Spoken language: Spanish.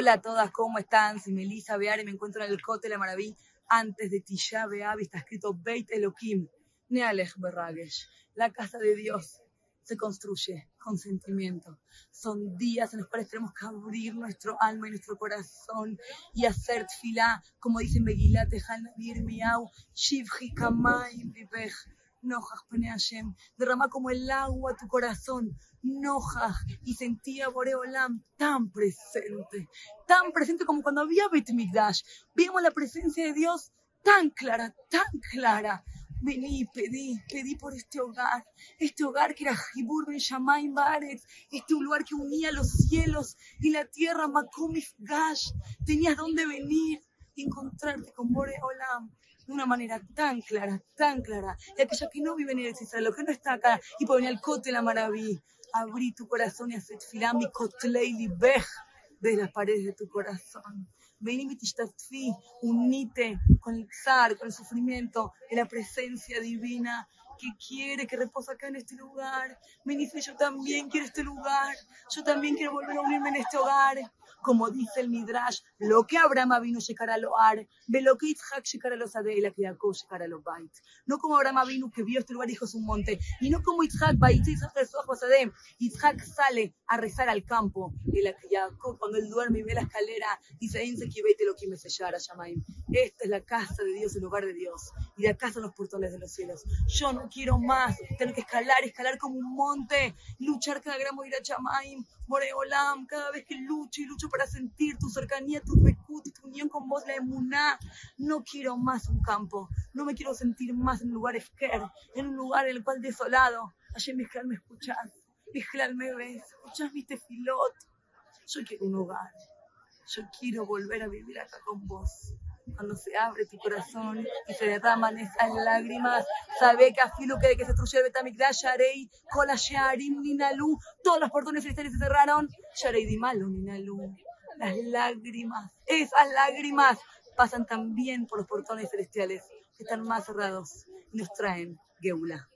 Hola a todas, ¿cómo están? Soy Melissa Beare, me encuentro en el Cote la Maraví. Antes de Tisha Beav está escrito Beit Elohim, Nealech Berragesh. La casa de Dios se construye con sentimiento. Son días en los cuales tenemos que abrir nuestro alma y nuestro corazón y hacer tfilá, como dice Megilat Ejal Nabir Miau, Shivji Kamayim Vivech. Nojaj Hashem, derrama como el agua tu corazón, Nojaj, y sentía Boreolam tan presente, tan presente como cuando había Bet Mikdash. Vimos la presencia de Dios tan clara, tan clara. Vení, pedí, pedí por este hogar, este hogar que era Jibur Ben Shamayim Baret, este lugar que unía los cielos y la tierra, Makom Gash. Tenías dónde venir y encontrarte con Boreolam de una manera tan clara, tan clara. Y aquella que no vive en el lo que no está acá y venir al cote la maravilla. Abrí tu corazón y haced filami kotleili bej de las paredes de tu corazón. Vení mitishtatfi, unite con el zar, con el sufrimiento, en la presencia divina que quiere que reposa acá en este lugar. Me dice, yo también quiero este lugar, yo también quiero volver a unirme en este hogar como dice el Midrash, lo que Abraham vino a lo ar, ve lo que Yitzhak a los Adela, que Jacob a los Bait. No como Abraham vino que vio este lugar y dijo es un monte, y no como Yitzhak, Bait, Yitzhak sale a rezar al campo, y la Jacob cuando él duerme y ve la escalera, dice, que vete lo que me sellara, Shamaim. Esta es la casa de Dios, el lugar de Dios, y de acá son los portones de los cielos. Yo no quiero más tener que escalar, escalar como un monte, luchar cada gramo ir a Shamaim, Moreolam, cada vez que lucho y lucho para sentir tu cercanía, tu recut, tu unión con vos, la emuná. No quiero más un campo, no me quiero sentir más en un lugar esquer, en un lugar en el cual desolado. Ayer Mijal me escuchas, Mijal me ves, escuchas mi tefilot. Yo quiero un hogar, yo quiero volver a vivir acá con vos cuando se abre tu corazón y se derraman esas lágrimas, sabe que afilo que que se destruyó el Betamikdash, Sharei, Kola Sharim, Ninalu, todos los portones celestiales se cerraron, Sharei Dimalu, Ninalu. Las lágrimas, esas lágrimas pasan también por los portones celestiales que están más cerrados y nos traen Geula.